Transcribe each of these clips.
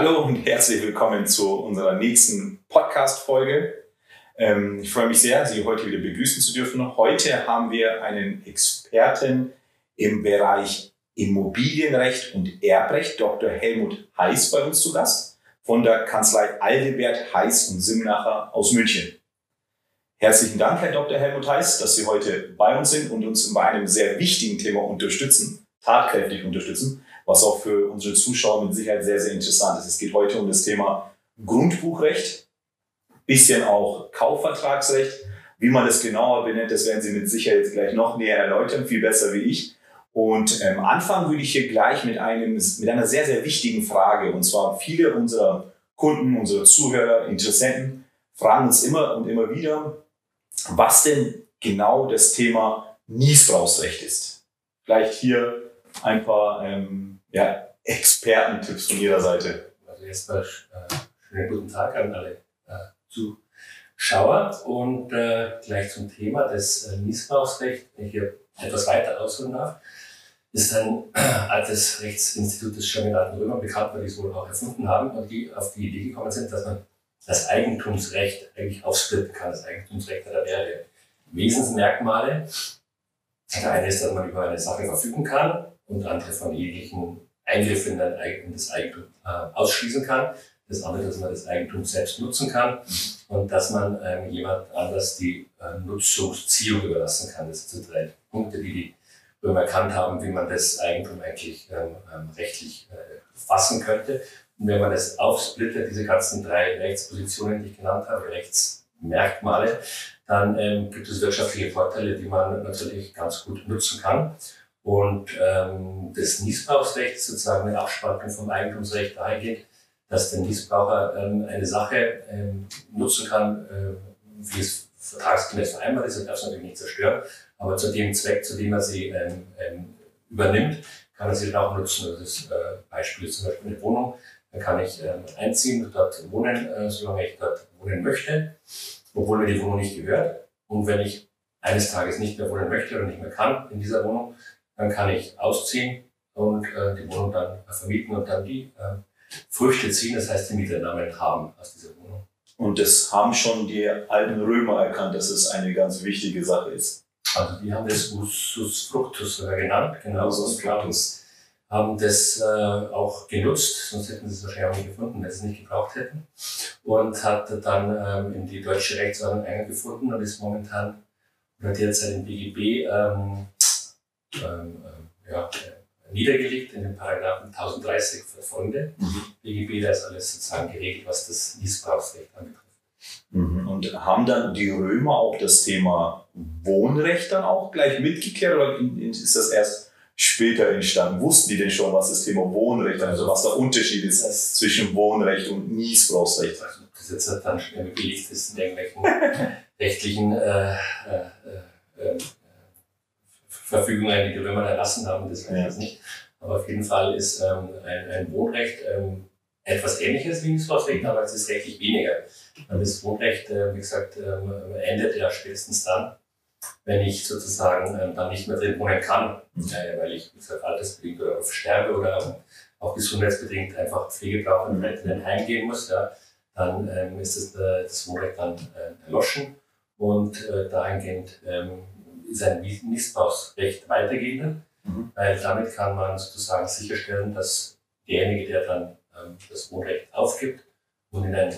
Hallo und herzlich willkommen zu unserer nächsten Podcast-Folge. Ähm, ich freue mich sehr, Sie heute wieder begrüßen zu dürfen. Heute haben wir einen Experten im Bereich Immobilienrecht und Erbrecht, Dr. Helmut Heiß, bei uns zu Gast von der Kanzlei Aldebert Heiß und Simnacher aus München. Herzlichen Dank, Herr Dr. Helmut Heiß, dass Sie heute bei uns sind und uns bei einem sehr wichtigen Thema unterstützen, tatkräftig unterstützen was auch für unsere Zuschauer mit Sicherheit sehr, sehr interessant ist. Es geht heute um das Thema Grundbuchrecht, bisschen auch Kaufvertragsrecht. Wie man das genauer benennt, das werden Sie mit Sicherheit gleich noch näher erläutern, viel besser wie ich. Und ähm, anfangen würde ich hier gleich mit, einem, mit einer sehr, sehr wichtigen Frage. Und zwar viele unserer Kunden, unsere Zuhörer, Interessenten fragen uns immer und immer wieder, was denn genau das Thema Niesbrauchsrecht ist. Vielleicht hier ein paar ähm, ja, Expertentipps von Ihrer Seite? Also erstmal äh, schönen guten Tag an alle äh, Zuschauer und äh, gleich zum Thema des äh, Missbrauchsrechts, wenn ich hier etwas weiter ausholen darf, ist ein äh, altes Rechtsinstitut des Scheminaten Römer bekannt, weil die es wohl auch erfunden haben und die auf die Idee gekommen sind, dass man das Eigentumsrecht eigentlich aufsplitten kann. Das Eigentumsrecht hat mehrere Wesensmerkmale. Der eine ist, dass man über eine Sache verfügen kann und andere von jeglichen Eingriffen in, in das Eigentum äh, ausschließen kann. Das andere, dass man das Eigentum selbst nutzen kann und dass man ähm, jemand anders die äh, Nutzungsziehung überlassen kann. Das sind so drei Punkte, die die Römer erkannt haben, wie man das Eigentum eigentlich ähm, ähm, rechtlich äh, fassen könnte. Und wenn man das aufsplittet, diese ganzen drei Rechtspositionen, die ich genannt habe, Rechtsmerkmale, dann ähm, gibt es wirtschaftliche Vorteile, die man natürlich ganz gut nutzen kann. Und ähm, das Niesbrauchsrecht ist sozusagen eine Abspaltung vom Eigentumsrecht dahingehend, dass der Niesbraucher ähm, eine Sache ähm, nutzen kann, äh, wie es vertragsgemäß vereinbart ist, er darf es natürlich nicht zerstören, aber zu dem Zweck, zu dem er sie ähm, ähm, übernimmt, kann er sie dann auch nutzen. Das äh, Beispiel ist zum Beispiel eine Wohnung, da kann ich ähm, einziehen und dort wohnen, äh, solange ich dort wohnen möchte, obwohl mir die Wohnung nicht gehört. Und wenn ich eines Tages nicht mehr wohnen möchte oder nicht mehr kann in dieser Wohnung, dann kann ich ausziehen und äh, die Wohnung dann vermieten und dann die äh, Früchte ziehen, das heißt die Mieternamen haben aus dieser Wohnung. Und das haben schon die alten Römer erkannt, dass es eine ganz wichtige Sache ist. Also die haben das Usus Fructus sogar genannt, genau. Usus Fructus. Haben das äh, auch genutzt, sonst hätten sie es wahrscheinlich auch nicht gefunden, wenn sie es nicht gebraucht hätten. Und hat dann ähm, in die deutsche Rechtsordnung eingefunden und ist momentan oder derzeit im BGB ähm, ähm, ähm, ja, niedergelegt in den Paragraphen 1030 folgende. Mhm. BGB, da ist alles sozusagen geregelt, was das Missbrauchsrecht anbetrifft. Mhm. Und haben dann die Römer auch das Thema Wohnrecht dann auch gleich mitgeklärt oder ist das erst später entstanden? Wussten die denn schon, was das Thema Wohnrecht, also was der Unterschied ist zwischen Wohnrecht und Missbrauchsrecht? Also, das jetzt dann schon belegt ist in irgendwelchen rechtlichen äh, äh, äh, äh Verfügungen, die die Römer erlassen haben, das weiß ich jetzt nicht. Aber auf jeden Fall ist ähm, ein, ein Wohnrecht ähm, etwas ähnliches wie ein Mietslaufrecht, aber es ist rechtlich weniger. Das Wohnrecht, äh, wie gesagt, ähm, endet ja spätestens dann, wenn ich sozusagen ähm, dann nicht mehr drin wohnen kann, mhm. äh, weil ich, gesagt, altersbedingt oder sterbe oder auch gesundheitsbedingt einfach Pflege brauche und in ein Heim gehen muss, ja, dann ähm, ist das, äh, das Wohnrecht dann äh, erloschen und äh, dahingehend ähm, ist ein Missbrauchsrecht weitergehender, mhm. weil damit kann man sozusagen sicherstellen, dass derjenige, der dann ähm, das Wohnrecht aufgibt und in ein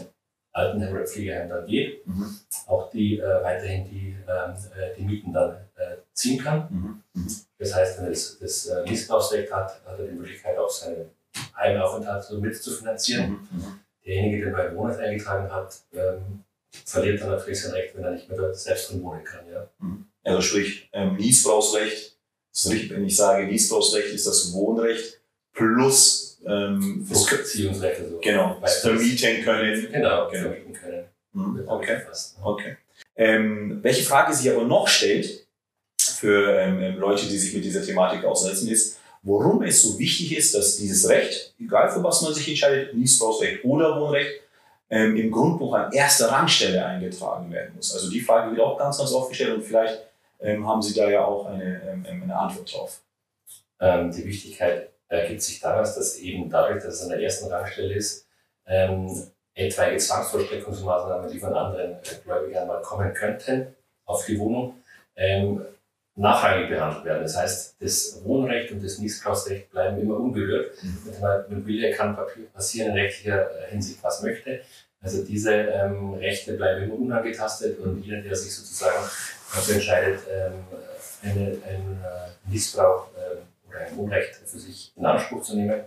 Altenheim oder Pflegeheim dann geht, mhm. auch die äh, weiterhin die, ähm, äh, die Mieten dann äh, ziehen kann. Mhm. mhm. Das heißt, wenn er das, das äh, Missbrauchsrecht hat, hat er die Möglichkeit, auch seinen Heimaufenthalt so mitzufinanzieren. Mhm. mhm. Derjenige, der bei Wohnrecht eingetragen hat, ähm, verliert dann natürlich sein Recht, wenn er nicht mehr selbst drin wohnen kann. Ja. Mhm. Also sprich, ähm, Niesbrauchsrecht, wenn ich sage Niesbrauchsrecht, ist das Wohnrecht plus ähm, Beziehungsrecht. Also genau, vermieten können. Genau, genau. vermieten können. Mhm. Okay. okay. Ähm, welche Frage sich aber noch stellt für ähm, ähm, Leute, die sich mit dieser Thematik aussetzen, ist, warum es so wichtig ist, dass dieses Recht, egal für was man sich entscheidet, Niesbrauchsrecht oder Wohnrecht, ähm, im Grundbuch an erster Rangstelle eingetragen werden muss. Also die Frage wird auch ganz, ganz oft gestellt und vielleicht ähm, haben Sie da ja auch eine, ähm, eine Antwort drauf. Ähm, die Wichtigkeit ergibt sich daraus, dass eben dadurch, dass es an der ersten Rangstelle ist, ähm, etwaige Zwangsvollstreckungsmaßnahmen, die von anderen Gläubigern mal kommen könnten auf die Wohnung, ähm, nachrangig behandelt werden. Das heißt, das Wohnrecht und das Niesbrauchsrecht bleiben immer unberührt. Mhm. Mit Immobilie kann passieren in rechtlicher äh, Hinsicht, was möchte. Also diese ähm, Rechte bleiben immer unangetastet und jeder, der sich sozusagen dafür entscheidet, ähm, eine, einen äh, Missbrauch äh, oder ein Wohnrecht für sich in Anspruch zu nehmen,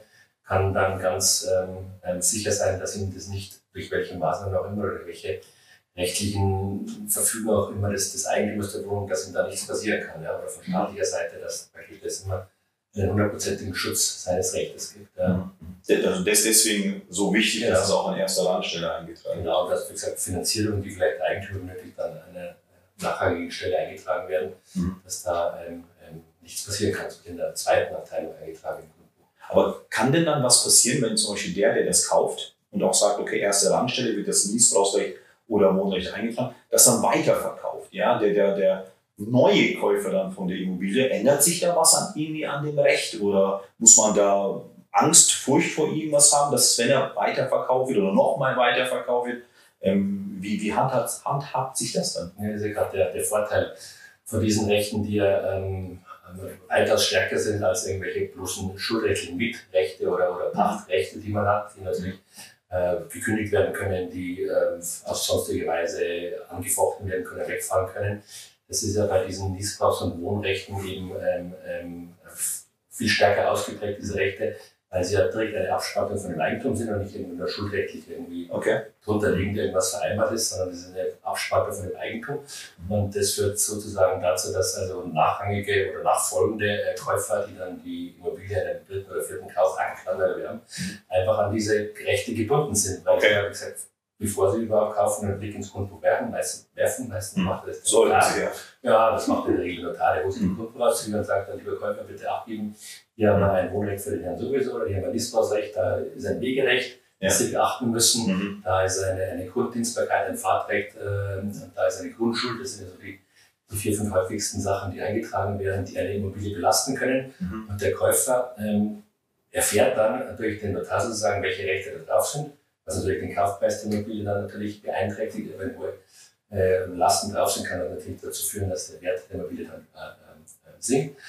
kann dann ganz ähm, ähm sicher sein, dass ihm das nicht durch welche Maßnahmen auch immer oder welche rechtlichen Verfügung auch immer des, des Eigentümers der Wohnung, dass ihm da nichts passieren kann. Ja? Oder von staatlicher Seite, dass das immer einen hundertprozentigen Schutz seines Rechtes gibt. Ja? Mhm. Also das ist deswegen so wichtig, genau. dass es auch an erster Landstelle eingetragen wird. Genau, dass wie gesagt Finanzierung, die vielleicht Eigentümer benötigt, an eine nachrangige Stelle eingetragen werden, mhm. dass da ähm, ähm, nichts passieren kann, in der zweiten Abteilung eingetragen wird. Aber kann denn dann was passieren, wenn zum Beispiel der, der das kauft und auch sagt, okay, erste Landstelle wird das Niesbrauchsrecht oder Wohnrecht eingetragen, das dann weiterverkauft. Ja, der, der, der neue Käufer dann von der Immobilie, ändert sich da was an irgendwie an dem Recht oder muss man da Angst, Furcht vor irgendwas haben, dass wenn er weiterverkauft wird oder nochmal weiterverkauft wird, ähm, wie, wie handhabt, handhabt sich das dann? Ja, das ist ja gerade der, der Vorteil von diesen Rechten, die ja ähm, weitaus stärker sind als irgendwelche bloßen schuldrechtlichen Mitrechte oder, oder Pachtrechte, die man hat, die natürlich gekündigt werden können, die äh, auf sonstige Weise angefochten werden können, wegfallen können. Das ist ja bei diesen Missbrauchs- und Wohnrechten eben ähm, ähm, viel stärker ausgeprägt, diese Rechte, weil sie ja direkt eine Abspaltung von dem Eigentum sind und nicht irgendwie nur schuldrechtlich irgendwie okay. drunter liegend irgendwas vereinbart ist, sondern das ist eine Abspaltung von dem Eigentum. Und das führt sozusagen dazu, dass also nachrangige oder nachfolgende äh, Käufer, die dann die Immobilie in einem dritten oder vierten Kaufakt dann erwerben, einfach an diese Rechte gebunden sind. Weil okay. ja, wie gesagt, bevor sie überhaupt kaufen, einen Blick ins Grundbuch werfen, meistens werfen, meistens mhm. macht das der sie, ja. Ja, das macht in der Regel Notar, der mhm. den Grundbuch rausziehen und sagt dann, lieber Käufer, bitte abgeben, hier haben wir ein Wohnrecht für den Herrn sowieso, oder hier haben wir ein Listbausrecht, da ist ein Wegerecht, ja. das Sie beachten müssen, mhm. da ist eine, eine Grunddienstbarkeit, ein Fahrtrecht, äh, da ist eine Grundschuld, das sind ja so die, die vier, fünf häufigsten Sachen, die eingetragen werden, die eine Immobilie belasten können. Mhm. Und der Käufer ähm, erfährt dann durch den Notar sozusagen, welche Rechte da drauf sind was natürlich den Kaufpreis der Immobilie dann natürlich beeinträchtigt, hohe äh, Lasten drauf sind, kann das natürlich dazu führen, dass der Wert der Immobilie dann äh, äh, sinkt.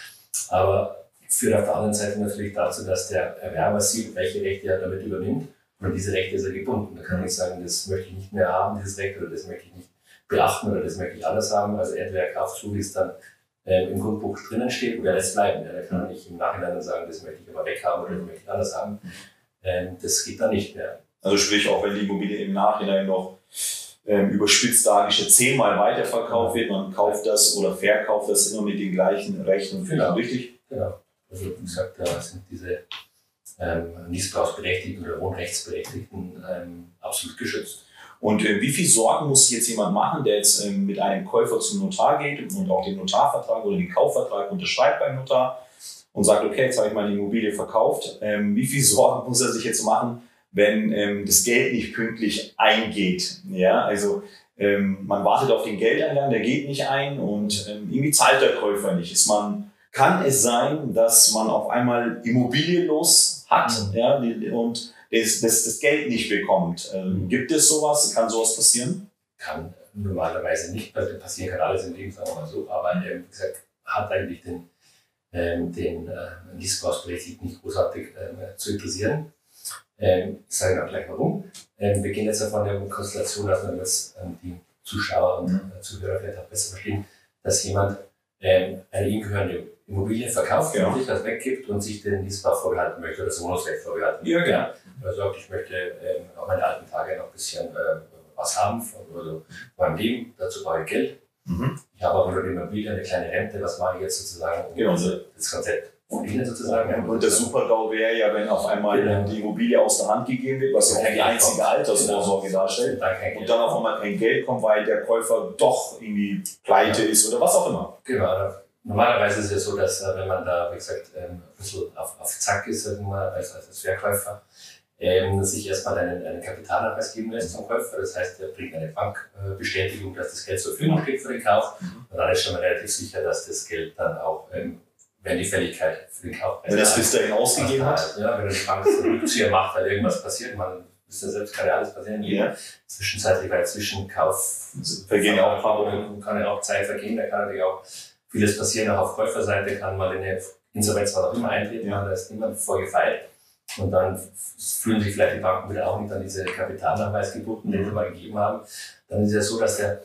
Aber führt auf der anderen Seite natürlich dazu, dass der Erwerber sieht, welche Rechte er damit übernimmt. Und diese Rechte ist er gebunden. Da kann ich sagen, das möchte ich nicht mehr haben, dieses Recht, oder das möchte ich nicht beachten, oder das möchte ich anders haben. Also entweder er kauft so, wie es dann ähm, im Grundbuch drinnen steht, oder er lässt bleiben. Ja, da kann nicht im Nachhinein dann sagen, das möchte ich aber weghaben oder das möchte ich anders haben. Ähm, das geht dann nicht mehr. Also sprich, auch wenn die Immobilie im Nachhinein noch ähm, überspitzt dargestellt zehnmal weiterverkauft wird, man kauft das oder verkauft das immer mit den gleichen Rechten und genau. richtig? Genau. Also wie gesagt, da sind diese ähm, Missbrauchsberechtigten oder Wohnrechtsberechtigten ähm, absolut geschützt. Und äh, wie viel Sorgen muss jetzt jemand machen, der jetzt ähm, mit einem Käufer zum Notar geht und auch den Notarvertrag oder den Kaufvertrag unterschreibt beim Notar und sagt, okay, jetzt habe ich meine Immobilie verkauft. Ähm, wie viel Sorgen muss er sich jetzt machen, wenn ähm, das Geld nicht pünktlich eingeht. Ja, also ähm, man wartet auf den Geldeingang, der geht nicht ein und ähm, irgendwie zahlt der Käufer nicht. Ist man, kann es sein, dass man auf einmal immobilienlos hat mhm. ja, und das, das, das Geld nicht bekommt? Ähm, mhm. gibt es sowas? Kann sowas passieren? Kann normalerweise nicht. Passieren kann alles im Leben, sagen wir mal so. Aber ähm, wie gesagt, hat eigentlich den, ähm, den äh, Missbrauchsberechtigten nicht großartig äh, zu interessieren. Ähm, ich sage auch gleich warum. Ähm, wir gehen jetzt davon der Konstellation aus, damit ähm, die Zuschauer und mhm. Zuhörer vielleicht auch besser verstehen, dass jemand ähm, eine ihm gehörende Immobilie verkauft ja. und sich das weggibt und sich den Mietbau vorbehalten möchte oder das Wohnungsrecht vorbehalten möchte. Ja, genau. Er sagt, ich möchte ähm, auch meine alten Tage noch ein bisschen äh, was haben von, also meinem Leben, dazu brauche ich Geld. Mhm. Ich habe aber nur die Immobilie, eine kleine Rente, was mache ich jetzt sozusagen, um genau. das Konzept. Und der Super-GAU wäre ja, wenn auf einmal genau. die Immobilie aus der Hand gegeben wird, was ja die einzige Altersvorsorge genau. darstellt, und dann auf einmal kein Geld kommt, weil der Käufer doch irgendwie pleite ja. ist oder was auch immer. Genau. Normalerweise ist es ja so, dass äh, wenn man da, wie gesagt, ähm, ein bisschen auf, auf Zack ist, als, als Verkäufer, ähm, sich erstmal einen, einen Kapitalanweis geben lässt vom Käufer. Das heißt, er bringt eine Bankbestätigung, dass das Geld zur Verfügung steht für den Kauf. Mhm. Und dann ist schon mal relativ sicher, dass das Geld dann auch ähm, wenn die Fälligkeit für den Kauf Wenn das bis dahin ausgegeben hat? Ja, wenn die Bank einen Rückzieher macht, weil irgendwas passiert, man wisst ja selbst, kann ja alles passieren. Ja. Zwischenzeitlich, weil zwischen Kauf Vergehen auch paar Wochen. kann ja auch Zeit vergehen, da kann natürlich auch vieles passieren. Auch auf Käuferseite kann mal eine Insolvenz was auch immer eintreten, Ja. da ist niemand vorgefeilt. Und dann fühlen sich vielleicht die Banken wieder auch nicht an diese Kapitalnachweis gebunden, den sie mal gegeben haben. Dann ist es ja so, dass der,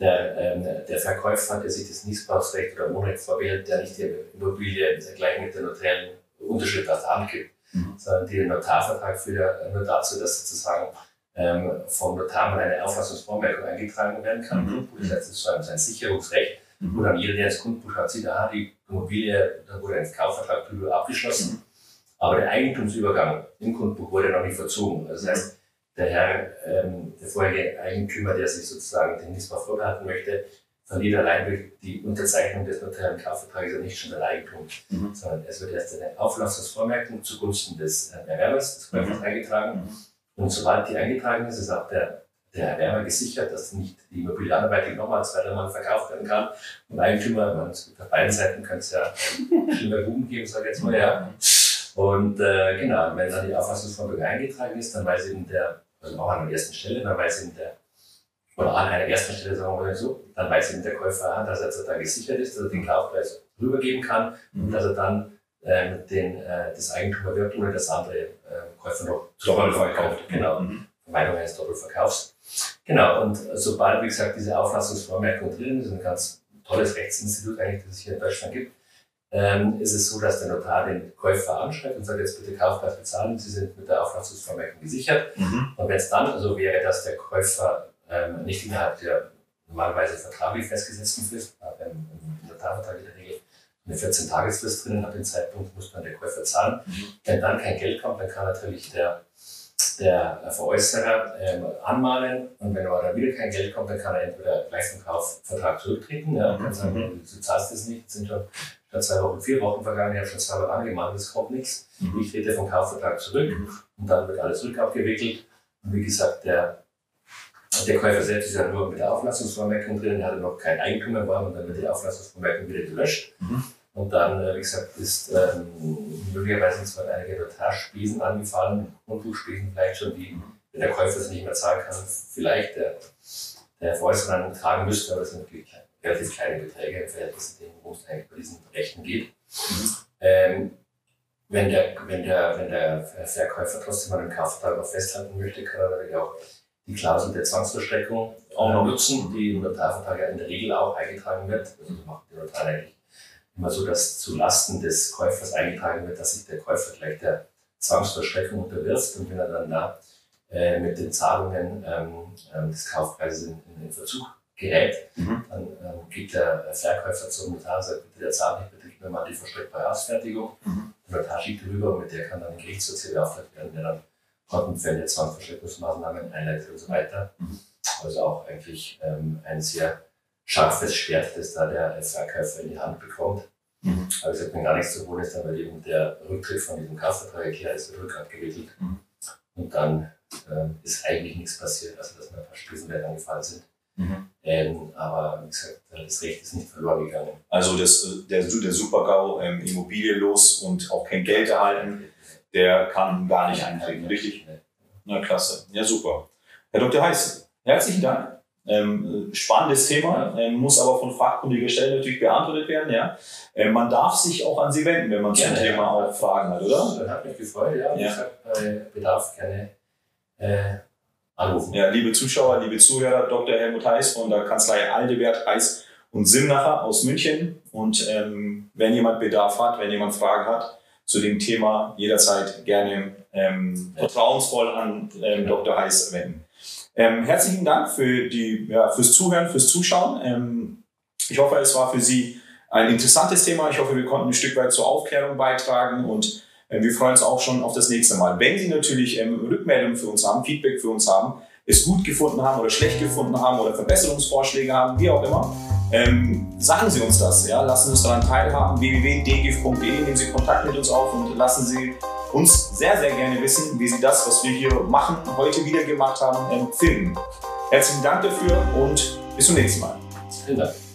der, ähm, der Verkäufer, der sich das Niesbrauchsrecht oder Wohnrecht vorwählt, der nicht die Immobilie gleich mit der notariellen Unterschrift der Hand gibt, Mhm. sondern der Notarvertrag führt ja nur dazu, dass sozusagen ähm, vom Notar mal eine Auflassungsvormerkung eingetragen werden kann. Mhm. Das ist so ein, Sicherungsrecht, Mhm. wo dann jeder, der ins Grundbuch schaut, sieht, aha, die Immobilie, da wurde ein Kaufvertrag abgeschlossen. Aber der Eigentumsübergang im Grundbuch wurde noch nicht verzogen. Also Das heißt, der Herr, ähm, der vorherige Eigentümer, der sich sozusagen den Niesbrauch vorbehalten möchte, verliert allein durch die Unterzeichnung des notariellen Kaufvertrages ja nicht schon sein Eigentum, Mhm. sondern es wird erst eine Auflassungsvormerkung zugunsten des äh, Erwerbers, des Käufers Mhm. eingetragen. Und sobald die eingetragen ist, ist auch der, der Erwerber gesichert, dass nicht die Immobilie anderweitig nochmal zweimal verkauft werden kann. Und Eigentümer, man, es gibt auf beiden Seiten, könnte es ja schlimmer Buben geben, sage ich jetzt mal, ja. Und äh, genau, wenn dann die Auffassungsvormerkung eingetragen ist, dann weiß eben der, also auch an der ersten Stelle, dann weiß eben der, oder an einer ersten Stelle, sagen wir mal so, dann weiß eben der Käufer, dass er da gesichert ist, dass er den Kaufpreis rübergeben kann und Mhm. dass er dann ähm, den, äh, das Eigentum erwirbt, ohne dass andere äh, Käufer noch Doppelt verkauft. Genau. Mhm. Vermeidung eines Doppelverkaufs. Genau, und sobald, wie gesagt, diese Auflassungsvormerkung drin ist, ein ganz tolles Rechtsinstitut eigentlich, das es hier in Deutschland gibt, ähm, ist es so, dass der Notar den Käufer anschreibt und sagt, jetzt bitte Kaufpreis bezahlen, Sie sind mit der Auflassungsvormerkung gesichert. Mhm. Und wenn es dann so wäre, dass der Käufer ähm, nicht innerhalb der normalerweise vertraglich festgesetzten Frist, äh, im, im Notarvertrag in der Regel eine 14-Tagesfrist drinnen, ab dem Zeitpunkt muss dann der Käufer zahlen. Mhm. Wenn dann kein Geld kommt, dann kann natürlich der, der Veräußerer ähm, anmahnen und wenn aber dann wieder kein Geld kommt, dann kann er entweder gleich vom Kaufvertrag zurücktreten, ja, und kann sagen, Mhm. du zahlst es nicht, es sind schon statt zwei Wochen, vier Wochen vergangen, ich habe schon zweimal angemahnt, es kommt nichts. Mhm. Ich trete vom Kaufvertrag zurück Mhm. und dann wird alles rückabgewickelt. Und wie gesagt, der, der Käufer selbst ist ja nur mit der Auflassungsvormerkung drin, er hatte noch kein Eigentum erworben und dann wird die Auflassungsvormerkung wieder gelöscht. Mhm. Und dann, äh, wie gesagt, ist ähm, möglicherweise sind zwar einige Notarspesen angefallen, Grundbuchspesen vielleicht schon, die, wenn der Käufer es nicht mehr zahlen kann, vielleicht der, der Veräußerer dann tragen müsste, aber das sind natürlich relativ kleine Beträge im Verhältnis zu dem, worum es eigentlich bei diesen Rechten geht. Ähm, wenn der, wenn, der, wenn der Verkäufer trotzdem an dem Kaufvertrag noch festhalten möchte, kann er natürlich auch die Klausel der Zwangsverstreckung auch noch nutzen, die im Notarvertrag ja in der Regel auch eingetragen wird. Also das macht der Notar eigentlich immer so, dass zu Lasten des Käufers eingetragen wird, dass sich der Käufer gleich der Zwangsverstreckung unterwirft und wenn er dann da äh, mit den Zahlungen ähm, ähm, des Kaufpreises in, in den Verzug gerät, Mhm. dann ähm, geht der Verkäufer zum Notar und sagt, bitte der zahlt nicht, bitte gib mir mal die verstreckbare Ausfertigung. Mhm. Der Notar schickt rüber und mit der kann dann ein Gerichtsvollzieher beauftragt werden, der dann Kontenfälle, Zwangsverstreckungsmaßnahmen einleitet und so weiter. Mhm. Also auch eigentlich ähm, ein sehr scharfes Schwert, das da der Verkäufer in die Hand bekommt. Mhm. Aber es wenn gar nichts zu holen ist, dann wird eben der Rücktritt von diesem Kaufvertrag erklärt, es wird rückabgewickelt. Mhm. Und dann ähm, ist eigentlich nichts passiert, also dass mir ein paar Spiesenwerte angefallen sind. Mhm. Ähm, aber wie gesagt, das Recht ist nicht verloren gegangen. Also das, äh, der, der Super-GAU, ähm, Immobilie los und auch kein Geld erhalten, der kann gar nicht eintreten, richtig? Na klasse, ja super. Herr Dr. Heiß, herzlichen Dank. Ähm, äh, spannendes Thema, ähm, muss aber von fachkundiger Stelle natürlich beantwortet werden. Ja? Ähm, man darf sich auch an Sie wenden, wenn man zum Gerne, Thema ja. auch Fragen hat, oder? Das hat mich gefreut, ja. Ja. gesagt, bei Bedarf gerne äh, anrufen. Ja, liebe Zuschauer, liebe Zuhörer, Dr. Helmut Heiß von der Kanzlei Aldebert Heiß und Simnacher aus München. Und ähm, wenn jemand Bedarf hat, wenn jemand Fragen hat zu dem Thema, jederzeit gerne ähm, vertrauensvoll an ähm, Dr. Heiß wenden. Ähm, herzlichen Dank für die, ja, fürs Zuhören, fürs Zuschauen. Ähm, ich hoffe, es war für Sie ein interessantes Thema. Ich hoffe, wir konnten ein Stück weit zur Aufklärung beitragen und äh, wir freuen uns auch schon auf das nächste Mal. Wenn Sie natürlich ähm, Rückmeldungen für uns haben, Feedback für uns haben, es gut gefunden haben oder schlecht gefunden haben oder Verbesserungsvorschläge haben, wie auch immer, ähm, sagen Sie uns das. Ja? Lassen Sie uns daran teilhaben. www.dgif.de nehmen Sie Kontakt mit uns auf und lassen Sie uns sehr, sehr gerne wissen, wie Sie das, was wir hier machen, heute wieder gemacht haben, ähm, finden. Herzlichen Dank dafür und bis zum nächsten Mal. Vielen Dank.